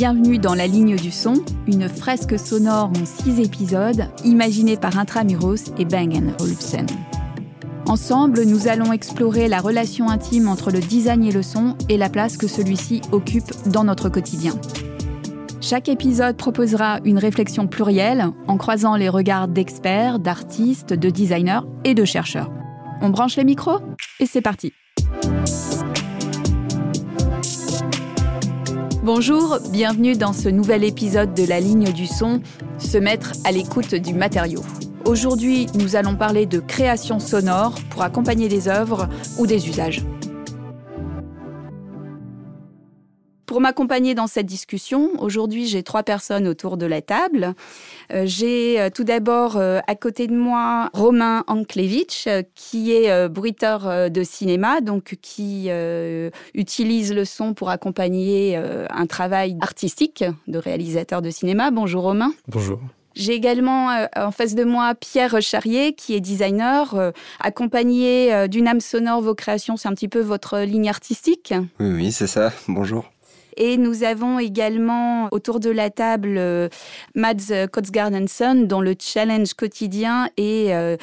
Bienvenue dans La Ligne du Son, une fresque sonore en six épisodes, imaginée par Intramuros et Bang Olufsen. Ensemble, nous allons explorer la relation intime entre le design et le son et la place que celui-ci occupe dans notre quotidien. Chaque épisode proposera une réflexion plurielle en croisant les regards d'experts, d'artistes, de designers et de chercheurs. On branche les micros et c'est parti. Bonjour, bienvenue dans ce nouvel épisode de La ligne du son, se mettre à l'écoute du matériau. Aujourd'hui, nous allons parler de création sonore pour accompagner des œuvres ou des usages. Pour m'accompagner dans cette discussion, aujourd'hui j'ai trois personnes autour de la table. Euh, j'ai euh, tout d'abord euh, à côté de moi Romain Anklevich, qui est bruiteur de cinéma, donc qui utilise le son pour accompagner un travail artistique de réalisateur de cinéma. Bonjour Romain. Bonjour. J'ai également en face de moi Pierre Charrier, qui est designer. accompagné d'une âme sonore, vos créations, c'est un petit peu votre ligne artistique? Oui, oui, c'est ça. Bonjour. Et nous avons également autour de la table euh, Mads Kotsgardenson, dont le challenge quotidien est euh,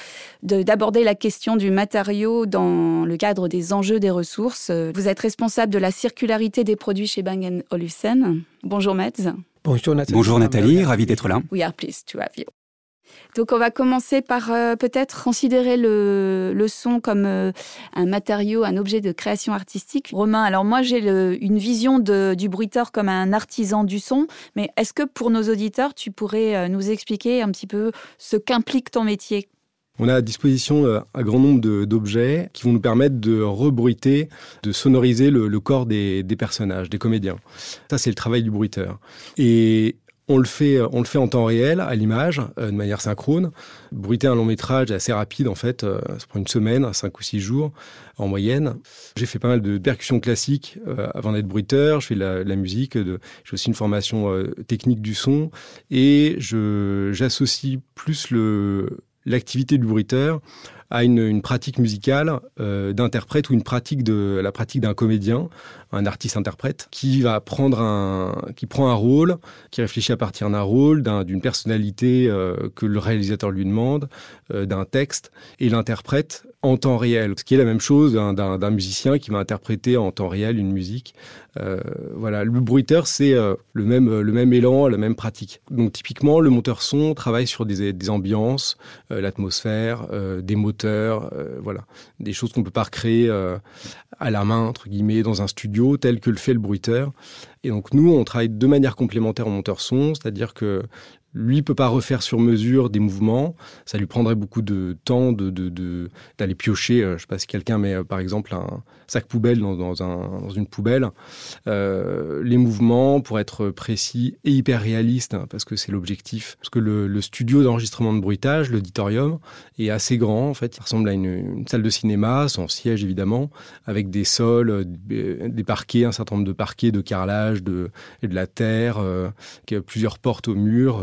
d'aborder la question du matériau dans le cadre des enjeux des ressources. Vous êtes responsable de la circularité des produits chez Bang Olufsen. Bonjour Mads. Bonjour Nathalie. Bonjour Nathalie, ravi d'être là. We are pleased to have you. Donc on va commencer par euh, peut-être considérer le, son comme euh, un matériau, un objet de création artistique. Romain, alors moi j'ai une vision du bruiteur comme un artisan du son, mais est-ce que pour nos auditeurs, tu pourrais euh, nous expliquer un petit peu ce qu'implique ton métier? On a à disposition un grand nombre d'objets qui vont nous permettre de rebruiter, de sonoriser le, corps des, des, personnages, des comédiens. Ça, c'est le travail du bruiteur. Et on le fait, on le fait en temps réel, à l'image, euh, de manière synchrone. Bruiter un long métrage est assez rapide, en fait. Euh, ça prend une semaine, cinq ou six jours en moyenne. J'ai fait pas mal de percussions classiques euh, avant d'être bruiteur. Je fais de la, musique. J'ai aussi une formation technique du son. Et j'associe plus l'activité du bruiteur à une, pratique musicale d'interprète ou une pratique de la pratique d'un comédien un artiste-interprète qui va prendre un, qui prend un rôle, qui réfléchit à partir d'un rôle, d'une personnalité euh, que le réalisateur lui demande, euh, d'un texte, et l'interprète en temps réel. Ce qui est la même chose d'un musicien qui va interpréter en temps réel une musique. Euh, voilà, le bruiteur, c'est le même le même élan, la même pratique. Donc typiquement, le monteur son travaille sur des, ambiances, l'atmosphère, des moteurs, voilà, des choses qu'on peut pas recréer à la main entre guillemets dans un studio tel que le fait le bruiteur. Et donc nous, on travaille de manière complémentaire au monteur son, c'est-à-dire que lui peut pas refaire sur mesure des mouvements. Ça lui prendrait beaucoup de temps de, d'aller piocher. Euh, je sais pas si quelqu'un met euh, par exemple un sac poubelle dans, un, dans une poubelle. Euh, les mouvements pour être précis et hyper réalistes, hein, parce que c'est l'objectif. Parce que le, studio d'enregistrement de bruitage, l'auditorium, est assez grand. En fait, il ressemble à une, salle de cinéma, sans siège évidemment, avec des sols, des parquets, un certain nombre de parquets de carrelage, de, de la terre, qui plusieurs portes au mur.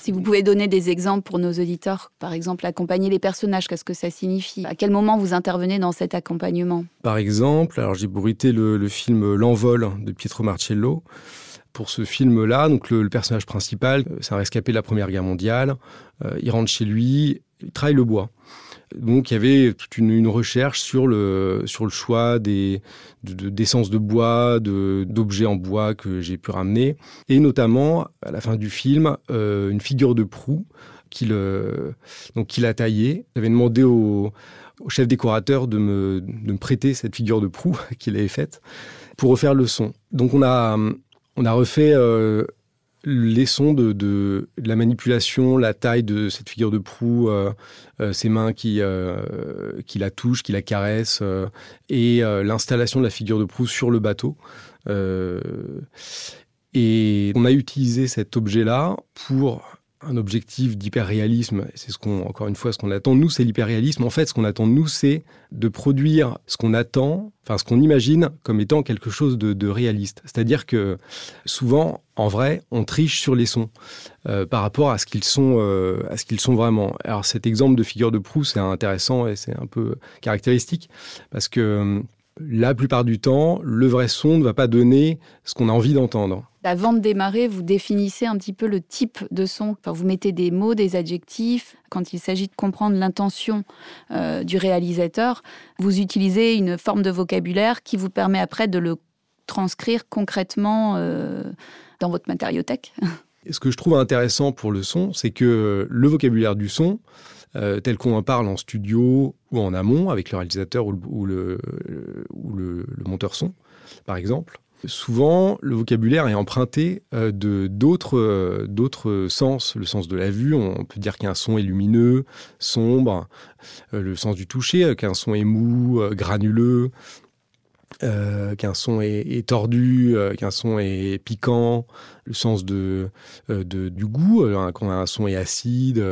Si vous pouvez donner des exemples pour nos auditeurs, par exemple, accompagner les personnages, qu'est-ce que ça signifie? À quel moment vous intervenez dans cet accompagnement? Par exemple, alors j'ai bruité le, film L'envol de Pietro Marcello. Pour ce film-là, donc le, personnage principal, c'est un rescapé de la Première Guerre mondiale. Euh, il rentre chez lui, il travaille le bois. Donc il y avait toute une, recherche sur le, sur le choix des, d'essence de, bois, d'objets en bois que j'ai pu ramener. Et notamment, à la fin du film, euh, une figure de proue qu'il donc qu'il a taillée. J'avais demandé au, chef décorateur de me, de me prêter cette figure de proue qu'il avait faite pour refaire le son. Donc on a, on a refait... Euh, les sons de, la manipulation, la taille de cette figure de proue, euh, euh, ses mains qui, euh, qui la touchent, qui la caressent, et l'installation de la figure de proue sur le bateau. et on a utilisé cet objet-là pour un objectif d'hyperréalisme. C'est ce qu'on, encore une fois, ce qu'on attend de nous, c'est l'hyperréalisme. En fait, ce qu'on attend de nous, c'est de produire ce qu'on attend, enfin ce qu'on imagine comme étant quelque chose de, réaliste. C'est-à-dire que souvent, en vrai, on triche sur les sons euh, par rapport à ce qu'ils sont, euh, à ce qu'ils sont vraiment. Alors cet exemple de figure de proue, c'est intéressant et c'est un peu caractéristique parce que La plupart du temps, le vrai son ne va pas donner ce qu'on a envie d'entendre. Avant de démarrer, vous définissez un petit peu le type de son. vous mettez des mots, des adjectifs. Quand il s'agit de comprendre l'intention euh, du réalisateur, vous utilisez une forme de vocabulaire qui vous permet après de le transcrire concrètement euh, dans votre matériothèque. Ce que je trouve intéressant pour le son, c'est que le vocabulaire du son, euh, tel qu'on en parle en studio ou en amont avec le réalisateur ou le, monteur son, par exemple, souvent le vocabulaire est emprunté euh, de d'autres euh, d'autres sens. Le sens de la vue on peut dire qu'un son est lumineux sombre le sens du toucher qu'un son est mou granuleux qu'un son est, tordu, qu'un son est piquant, le sens de, euh, du goût, quand un son est acide,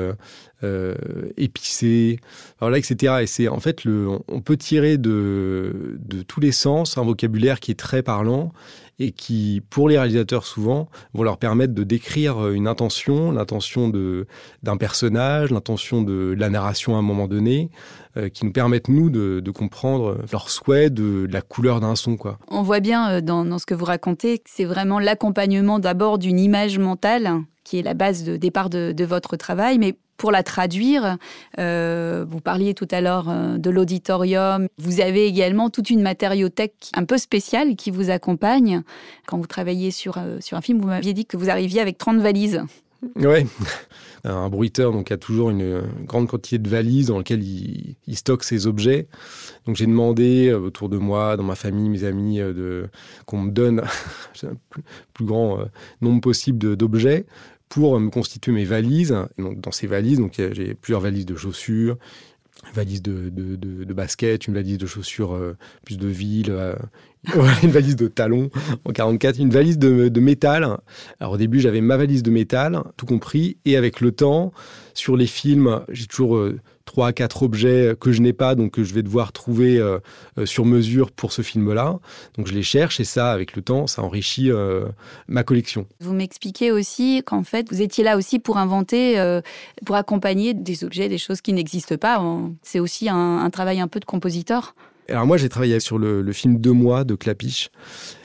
épicé, voilà, etc. Et c'est en fait, le, on peut tirer de, de tous les sens un vocabulaire qui est très parlant et qui, pour les réalisateurs souvent, vont leur permettre de décrire une intention, l'intention d'un personnage, l'intention de la narration à un moment donné, euh, qui nous permettent, nous, de, comprendre leur souhait de, la couleur d'un son. Quoi. On voit bien euh, dans, ce que vous racontez que c'est vraiment l'accompagnement d'abord d'une image mentale qui est la base de départ de, votre travail, mais pour la traduire, euh, vous parliez tout à l'heure de l'auditorium. Vous avez également toute une matériothèque un peu spéciale qui vous accompagne. Quand vous travaillez sur, sur un film, vous m'aviez dit que vous arriviez avec 30 valises. Oui, un bruiteur donc a toujours une grande quantité de valises dans lesquelles il, stocke ses objets. Donc j'ai demandé euh, autour de moi, dans ma famille, mes amis, euh, de, qu'on me donne un plus, grand euh, nombre possible d'objets pour me constituer mes valises. donc, dans ces valises, donc j'ai plusieurs valises de chaussures, une valise de, basket, une valise de chaussures plus de ville, une valise de talons en 44, une valise de, de métal. Alors au début, j'avais ma valise de métal, tout compris, et avec le temps, sur les films, j'ai toujours euh, trois à quatre objets que je n'ai pas, donc que je vais devoir trouver euh, euh, sur mesure pour ce film-là. Donc je les cherche et ça, avec le temps, ça enrichit ma collection. Vous m'expliquez aussi qu'en fait, vous étiez là aussi pour inventer, pour accompagner des objets, des choses qui n'existent pas. C'est aussi un, un travail un peu de compositeur. Alors moi, j'ai travaillé sur le, film Deux mois de Clapiche,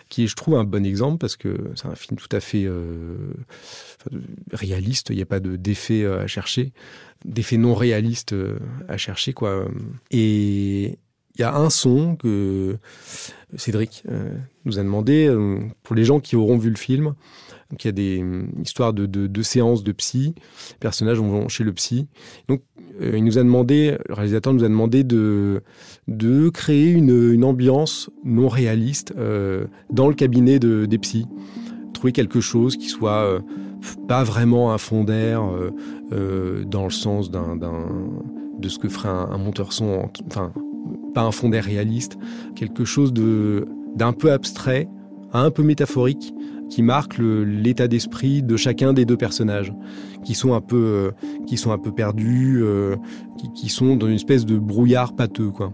qui est, je trouve, un bon exemple parce que c'est un film tout à fait euh, réaliste. Il n'y a pas d'effet euh, à chercher, d'effet non réaliste euh, à chercher, quoi. Et y a un son que Cédric nous a demandé pour les gens qui auront vu le film. Donc il y a des histoires de séances de psy. Personnages vont chez le psy. Donc euh, il nous a demandé, le réalisateur nous a demandé de, créer une, ambiance non réaliste euh, dans le cabinet de, des psys. Trouver quelque chose qui soit euh, pas vraiment un fond d'air dans le sens de ce que ferait un, monteur son, pas un fond d'air réaliste, quelque chose de, d'un peu abstrait, un peu métaphorique, qui marque l'état d'esprit de chacun des deux personnages, qui sont un peu, euh, qui sont un peu perdus, euh, qui, sont dans une espèce de brouillard pâteux, quoi.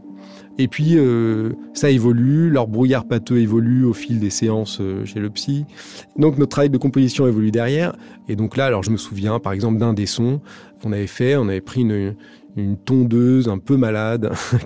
Et puis euh, ça évolue, leur brouillard pâteux évolue au fil des séances chez le psy. Donc notre travail de composition évolue derrière. Et donc là, alors je me souviens par exemple d'un des sons qu'on avait fait, on avait pris une, une tondeuse un peu malade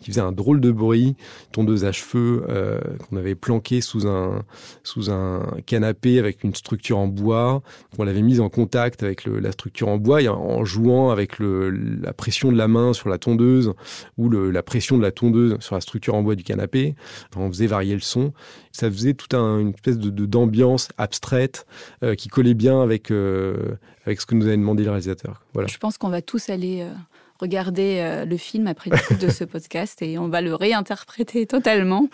qui faisait un drôle de bruit, tondeuse à cheveux euh, qu'on avait planquée sous un sous un canapé avec une structure en bois. On l'avait mise en contact avec la structure en bois et en jouant avec la pression de la main sur la tondeuse ou la pression de la tondeuse sur la structure en bois du canapé. On faisait varier le son. Ça faisait toute un, une espèce de d'ambiance abstraite euh, qui collait bien avec euh, avec ce que nous avait demandé le réalisateur. Voilà. Je pense qu'on va tous aller euh, regarder euh, le film après l'écoute de ce podcast et on va le réinterpréter totalement.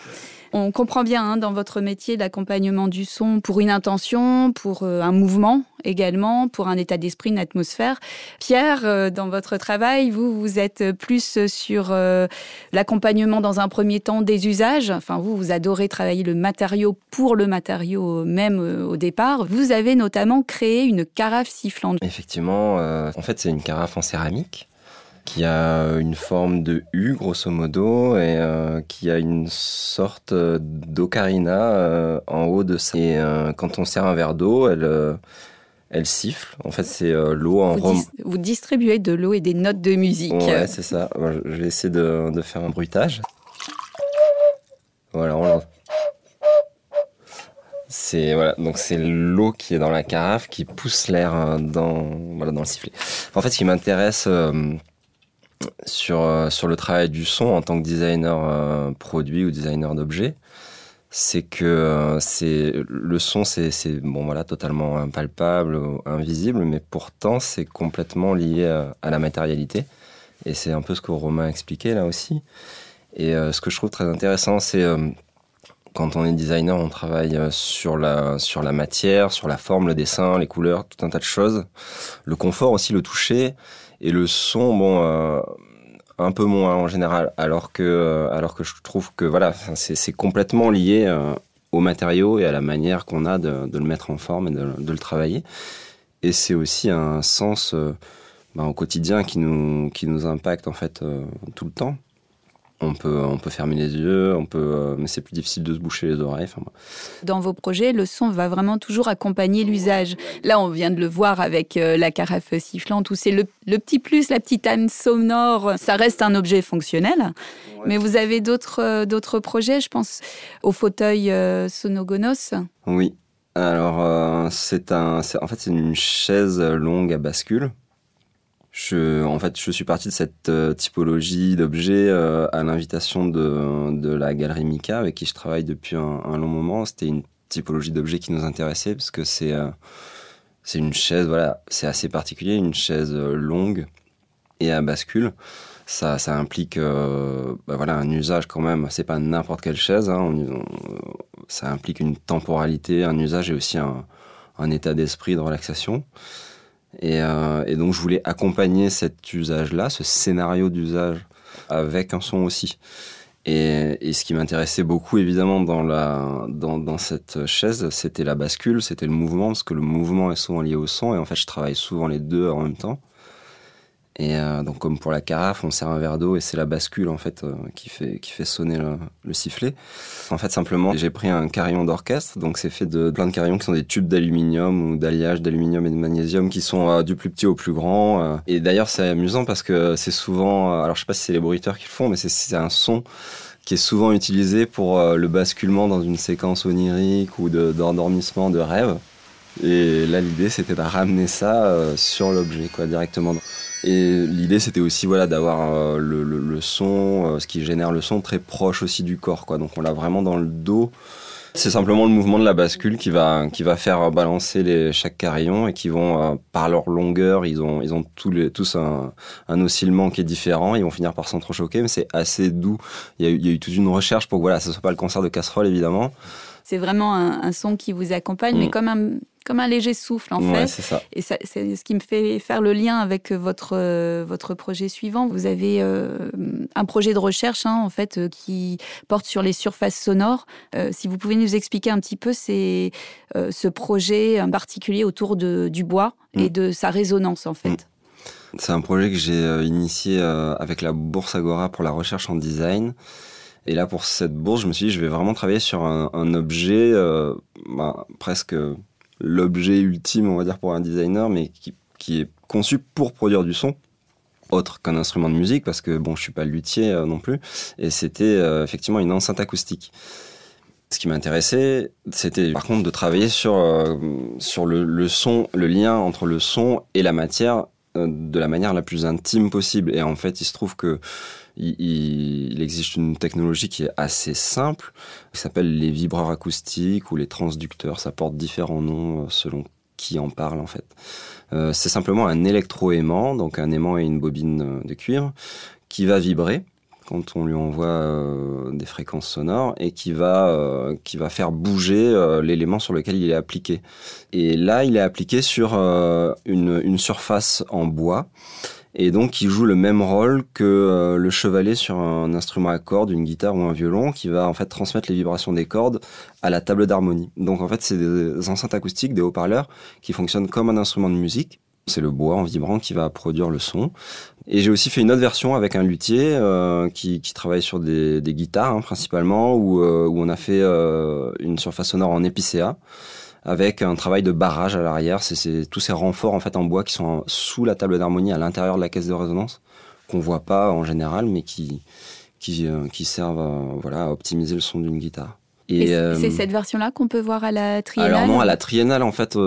On comprend bien hein, dans votre métier l'accompagnement du son pour une intention, pour euh, un mouvement également, pour un état d'esprit, une atmosphère. Pierre, euh, dans votre travail, vous, vous êtes plus sur l'accompagnement dans un premier temps des usages. Enfin, vous, vous adorez travailler le matériau pour le matériau même au départ. Vous avez notamment créé une carafe sifflante. Effectivement, en fait, c'est une carafe en céramique qui a une forme de U grosso modo et euh, qui a une sorte d'ocarina euh, en haut de ça. Et euh, quand on sert un verre d'eau, elle, elle siffle. En fait, c'est l'eau en vous, vous distribuez de l'eau et des notes de musique. Ouais, c'est ça. Je vais essayer de, de faire un bruitage. Voilà, on c'est voilà, donc c'est l'eau qui est dans la carafe qui pousse l'air euh, dans voilà dans le sifflet. En fait, ce qui m'intéresse euh, sur euh, sur le travail du son en tant que designer produit ou designer d'objets, c'est que c'est le son c'est bon voilà totalement impalpable, invisible, mais pourtant c'est complètement lié à, la matérialité. Et c'est un peu ce que Romain a expliqué là aussi. Et ce que je trouve très intéressant, c'est quand on est designer, on travaille euh, sur la, sur la matière, sur la forme, le dessin, les couleurs, tout un tas de choses. Le confort aussi, le toucher. Et le son, bon, euh, un peu moins en général. Alors que, euh, alors que je trouve que voilà, c'est complètement lié euh, au matériau et à la manière qu'on a de, le mettre en forme et de, le travailler. Et c'est aussi un sens ben, au quotidien qui nous, qui nous impacte en fait tout le temps. On peut, on peut fermer les yeux, on peut, euh, mais c'est plus difficile de se boucher les oreilles. Dans vos projets, le son va vraiment toujours accompagner l'usage. Là, on vient de le voir avec euh, la carafe sifflante, où c'est le, petit plus, la petite âme sonore. Ça reste un objet fonctionnel. Mais vous avez d'autres euh, d'autres projets, je pense au fauteuil Sonogonos? Oui. Alors, c'est un, en fait, c'est une chaise longue à bascule je, en fait, je suis parti de cette euh, typologie d'objets euh, à l'invitation de, la galerie Mika, avec qui je travaille depuis un, long moment. C'était une typologie d'objets qui nous intéressait, parce que c'est euh, une chaise, voilà, c'est assez particulier, une chaise longue et à bascule. Ça, implique bah voilà, un usage quand même, c'est pas n'importe quelle chaise, hein, ça implique une temporalité, un usage et aussi un état d'esprit de relaxation. Euh, et, donc je voulais accompagner cet usage-là, ce scénario d'usage, avec un son aussi. Et, ce qui m'intéressait beaucoup, évidemment, dans, la, dans, dans cette chaise, c'était la bascule, c'était le mouvement, parce que le mouvement est souvent lié au son, et en fait, je travaille souvent les deux en même temps. Et euh, donc, comme pour la carafe, on sert un verre d'eau et c'est la bascule en fait euh, qui fait qui fait sonner le, sifflet. En fait, simplement, j'ai pris un carillon d'orchestre, donc c'est fait de plein de carillons qui sont des tubes d'aluminium ou d'alliage d'aluminium et de magnésium qui sont euh, du plus petit au plus grand. Et d'ailleurs, c'est amusant parce que c'est souvent, alors je sais pas si c'est les bruiteurs qui le font, mais c'est un son qui est souvent utilisé pour le basculement dans une séquence onirique ou d'endormissement de, de rêve. Et là, l'idée, c'était de ramener ça sur l'objet, quoi, directement. Et l'idée, c'était aussi voilà d'avoir euh, le, le, son, euh, ce qui génère le son, très proche aussi du corps. Quoi. Donc on l'a vraiment dans le dos. C'est simplement le mouvement de la bascule qui va, qui va faire balancer les, chaque carillon et qui vont, euh, par leur longueur, ils ont, ils ont tous, les, tous un, un oscillement qui est différent. Ils vont finir par s'entrechoquer, mais c'est assez doux. Il y, a eu, il y, a eu, toute une recherche pour que voilà, ce soit pas le concert de casserole, évidemment. C'est vraiment un, un, son qui vous accompagne, mais mm. comme un comme un léger souffle en fait. Ça. Et c'est ce qui me fait faire le lien avec votre votre projet suivant. Vous avez euh, un projet de recherche hein, en fait euh, qui porte sur les surfaces sonores. Euh, si vous pouvez nous expliquer un petit peu c'est ce projet en particulier autour de, du bois et mm. de sa résonance en fait. Mm. C'est un projet que j'ai initié avec la Bourse Agora pour la recherche en design. Et là, pour cette bourse, je me suis dit, je vais vraiment travailler sur un, objet euh, bah, presque l'objet ultime, on va dire, pour un designer, mais qui, est conçu pour produire du son autre qu'un instrument de musique parce que bon je suis pas luthier euh, non plus. Et c'était euh, effectivement une enceinte acoustique. Ce qui m'intéressait c'était par contre de travailler sur sur le, son le lien entre le son et la matière de la manière la plus intime possible. Et en fait il se trouve que il, existe une technologie qui est assez simple, qui s'appelle les vibreurs acoustiques ou les transducteurs. Ça porte différents noms euh, selon qui en parle en fait. Euh, c'est simplement un électroaimant, donc un aimant et une bobine euh, de cuivre, qui va vibrer quand on lui envoie des fréquences sonores et qui va qui va faire bouger l'élément sur lequel il est appliqué. Et là, il est appliqué sur une, une surface en bois et donc il joue le même rôle que euh, le chevalet sur un instrument à cordes, une guitare ou un violon, qui va en fait transmettre les vibrations des cordes à la table d'harmonie. Donc en fait c'est des enceintes acoustiques, des haut-parleurs qui fonctionnent comme un instrument de musique. C'est le bois en vibrant qui va produire le son. Et j'ai aussi fait une autre version avec un luthier euh, qui, qui, travaille sur des, des guitares hein, principalement, où, euh, où on a fait une surface sonore en épicéa avec un travail de barrage à l'arrière. C'est tous ces renforts en fait en bois qui sont sous la table d'harmonie à l'intérieur de la caisse de résonance qu'on voit pas en général, mais qui qui, qui servent voilà, à optimiser le son d'une guitare. Et, c'est cette version-là qu'on peut voir à la triennale Alors non, à la triennale, en fait,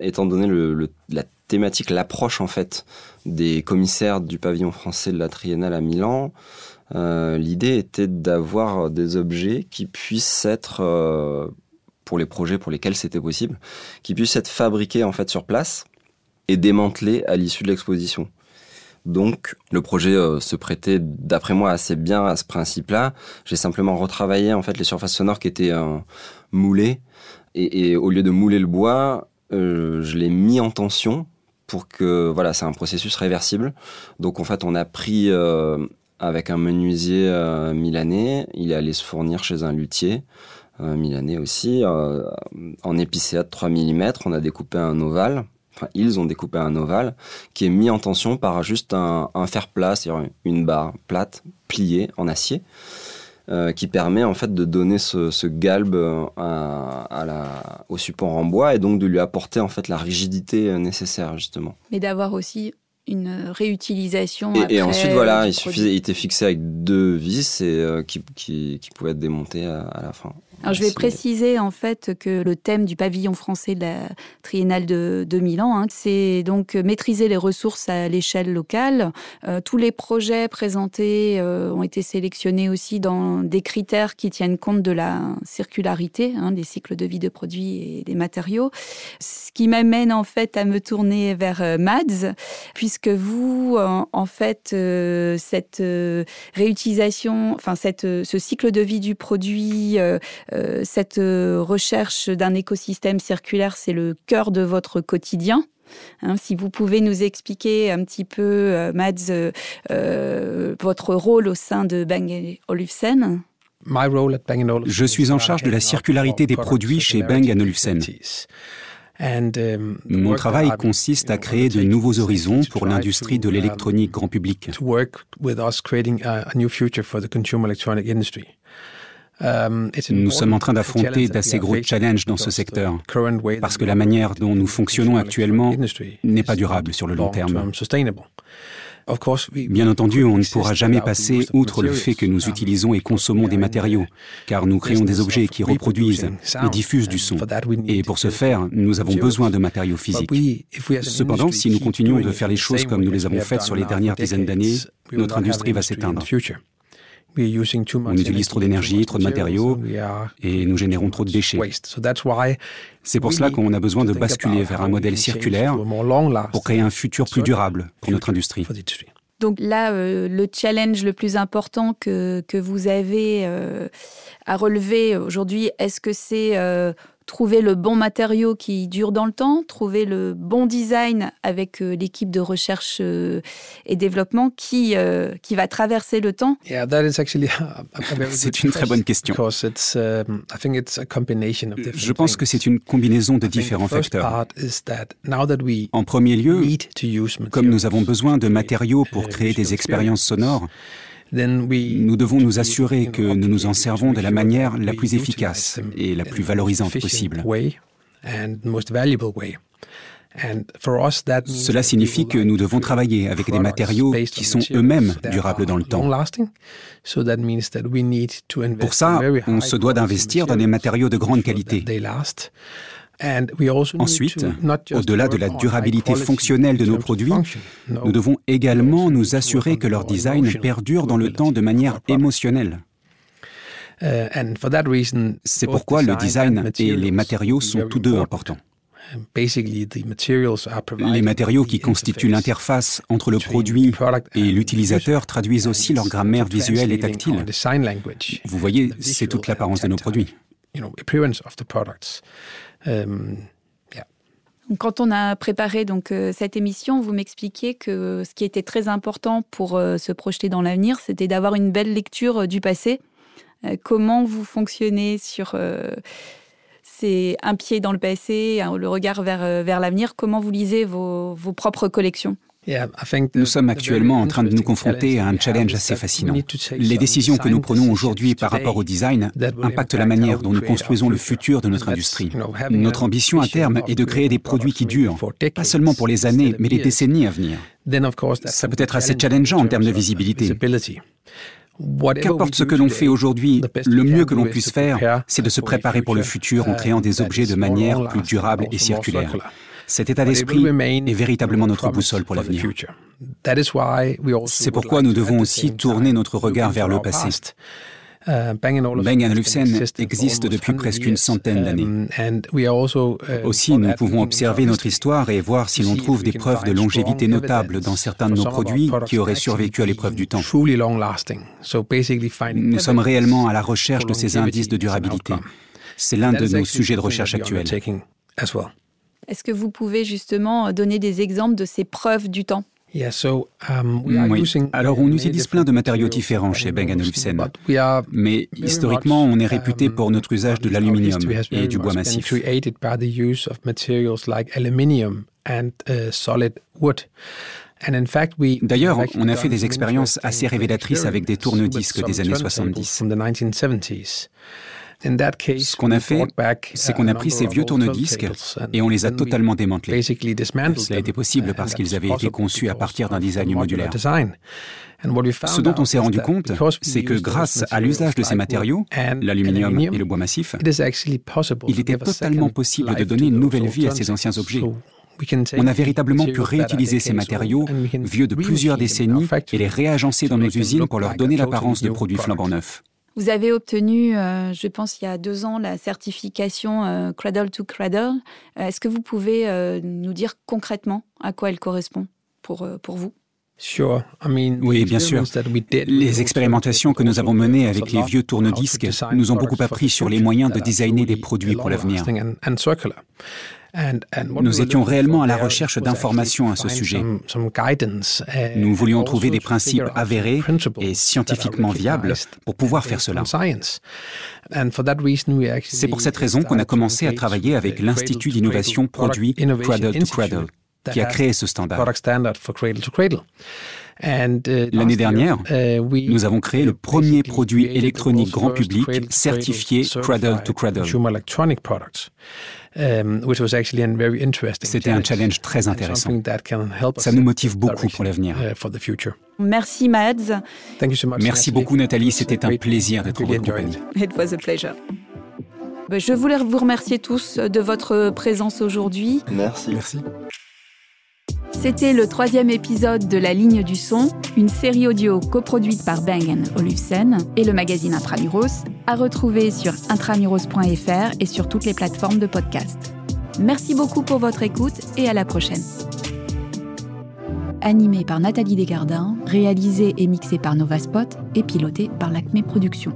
étant donné le, la thématique, l'approche en fait des commissaires du pavillon français de la triennale à Milan, euh, l'idée était d'avoir des objets qui puissent être, euh, pour les projets pour lesquels c'était possible, qui puissent être fabriqués en fait sur place et démantelés à l'issue de l'exposition. Donc le projet euh, se prêtait, d'après moi, assez bien à ce principe-là. J'ai simplement retravaillé en fait les surfaces sonores qui étaient moulées et, au lieu de mouler le bois, je l'ai mis en tension pour que voilà, c'est un processus réversible. Donc en fait, on a pris avec un menuisier euh, milanais. Il est allé se fournir chez un luthier euh, milanais aussi. Euh, en épicéa de 3 mm, on a découpé un ovale. Enfin, ils ont découpé un ovale qui est mis en tension par juste un, fer plat, c'est-à-dire une barre plate pliée en acier. qui permet en fait de donner ce, galbe à, la, au support en bois et donc de lui apporter en fait la rigidité nécessaire justement. Mais d'avoir aussi une réutilisation. Et, ensuite, voilà, il, suffisait, il était fixé avec deux vis et euh, qui, qui, qui, pouvaient être démontés à la fin. Alors, je vais préciser en fait que le thème du pavillon français de la triennale de, 2000 ans, hein, c'est donc maîtriser les ressources à l'échelle locale. Euh, tous les projets présentés euh, ont été sélectionnés aussi dans des critères qui tiennent compte de la circularité hein, des cycles de vie de produits et des matériaux. Ce qui m'amène en fait à me tourner vers euh, Mads, puisque vous, en, fait, cette réutilisation, enfin cette, ce cycle de vie du produit euh, cette euh, recherche d'un écosystème circulaire, c'est le cœur de votre quotidien. Hein, si vous pouvez nous expliquer un petit peu, euh, Mads, votre rôle au sein de Bang Olufsen. Je suis en charge de la circularité des produits chez Bang Olufsen. Um, Mon travail consiste à créer de nouveaux horizons pour l'industrie de um, l'électronique grand public. Um, nous sommes en train d'affronter d'assez gros challenges dans ce secteur, parce que la manière dont nous fonctionnons actuellement n'est pas durable sur le long terme. Bien entendu, on ne pourra jamais passer outre le fait que nous um, utilisons et consommons des matériaux, car nous créons des objets qui reproduisent et diffusent du son. Et pour ce faire, nous avons besoin de matériaux physiques. Cependant, si nous continuons de faire les choses comme nous les avons faites sur les dernières dizaines d'années, notre industrie va s'éteindre. On utilise trop d'énergie, trop de matériaux, et nous générons trop de déchets. C'est pour cela qu'on a besoin de basculer vers un modèle circulaire pour créer un futur plus durable pour notre industrie. Donc là, euh, le challenge le plus important que, que vous avez euh, à relever aujourd'hui, est-ce que c'est euh, trouver le bon matériau qui dure dans le temps, trouver le bon design avec euh, l'équipe de recherche euh, et développement qui, euh, qui va traverser le temps C'est une très bonne question. Um, Je pense que c'est une combinaison de différents facteurs. En premier lieu, comme nous avons besoin de matériaux pour créer des expériences sonores, nous devons nous assurer que nous nous en servons de la manière la plus efficace et la plus valorisante possible. Cela signifie que nous devons travailler avec des matériaux qui sont eux-mêmes durables dans le temps. Pour ça, on se doit d'investir dans des matériaux de grande qualité. Ensuite, au-delà de la durabilité fonctionnelle de nos produits, nous devons également nous assurer que leur design perdure dans le temps de manière émotionnelle. Uh, C'est pourquoi le design et les matériaux sont tous deux importants. Les matériaux qui constituent l'interface entre le produit et l'utilisateur traduisent aussi leur grammaire visuelle et tactile. Vous voyez, c'est toute l'apparence de nos produits. Euh, quand on a préparé donc euh, cette émission, vous m'expliquiez que ce qui était très important pour euh, se projeter dans l'avenir, c'était d'avoir une belle lecture du passé. comment vous fonctionnez sur c'est un pied dans le passé, le regard vers, vers l'avenir? Comment vous lisez vos, vos propres collections? Nous sommes actuellement en train de nous confronter à un challenge assez fascinant. Les décisions que nous prenons aujourd'hui par rapport au design impactent la manière dont nous construisons le futur de notre industrie. Notre ambition à terme est de créer des produits qui durent, pas seulement pour les années, mais les décennies à venir. Ça peut être assez challengeant en termes de visibilité. Qu'importe ce que l'on fait aujourd'hui, le mieux que l'on puisse faire, c'est de se préparer pour le futur en créant des objets de manière plus durable et circulaire. Cet état d'esprit est véritablement notre boussole pour l'avenir. C'est pourquoi nous devons aussi tourner notre regard vers le passé. Uh, Bang Olufsen existe depuis presque une centaine d'années. Um, uh, aussi, nous pouvons observer notre histoire et voir si l'on trouve des preuves de longévité notables dans certains de nos produits qui auraient survécu à l'épreuve du temps. Nous sommes réellement à la recherche de ces indices de durabilité. C'est l'un de nos sujets de recherche actuels. Est-ce que vous pouvez justement donner des exemples de ces preuves du temps? Um, oui. Alors on utilise plein de matériaux différents chez Bang Olufsen, mais historiquement on est réputé pour notre usage de l'aluminium et du bois massif. D'ailleurs, on a fait des expériences assez révélatrices avec des tourne-disques des années 70. Ce qu'on a fait, c'est qu'on a pris ces vieux tourne-disques et on les a totalement démantelés. Cela a été possible parce qu'ils avaient été conçus à partir d'un design modulaire. Ce dont on s'est rendu compte, c'est que grâce à l'usage de ces matériaux, l'aluminium et le bois massif, il était totalement possible de donner une nouvelle vie à ces anciens objets. On a véritablement pu réutiliser ces matériaux, vieux de plusieurs décennies, et les réagencer dans nos usines pour leur donner l'apparence de produits flambant neufs. Vous avez obtenu, euh, je pense, il y a deux ans, la certification euh, Cradle to Cradle. Euh, est-ce que vous pouvez nous dire concrètement à quoi elle correspond pour, pour vous? Oui, bien sûr. Les expérimentations que nous avons menées avec les vieux tourne-disques nous ont beaucoup appris sur les moyens de designer des produits pour l'avenir. Nous étions réellement à la recherche d'informations à ce sujet. Nous voulions trouver des principes avérés et scientifiquement viables pour pouvoir faire cela. C'est pour cette raison qu'on a commencé à travailler avec l'Institut d'innovation produit Cradle to Cradle, qui a créé ce standard. L'année dernière, nous avons créé le premier produit électronique grand public certifié Cradle to Cradle. Um, C'était un challenge très intéressant. Ça nous motive beaucoup pour l'avenir. Uh, Merci Mads. Merci beaucoup Nathalie, c'était un plaisir d'être en votre compagnie. It was a pleasure. Ben, je voulais vous remercier tous de votre présence aujourd'hui. Merci. Merci. C'était le troisième épisode de La Ligne du Son, une série audio coproduite par Bang Olufsen et le magazine Intramuros, à retrouver sur intramuros.fr et sur toutes les plateformes de podcast. Merci beaucoup pour votre écoute et à la prochaine. Animé par Nathalie Desgardins, réalisé et mixé par Nova Spot et piloté par l'Acme Productions.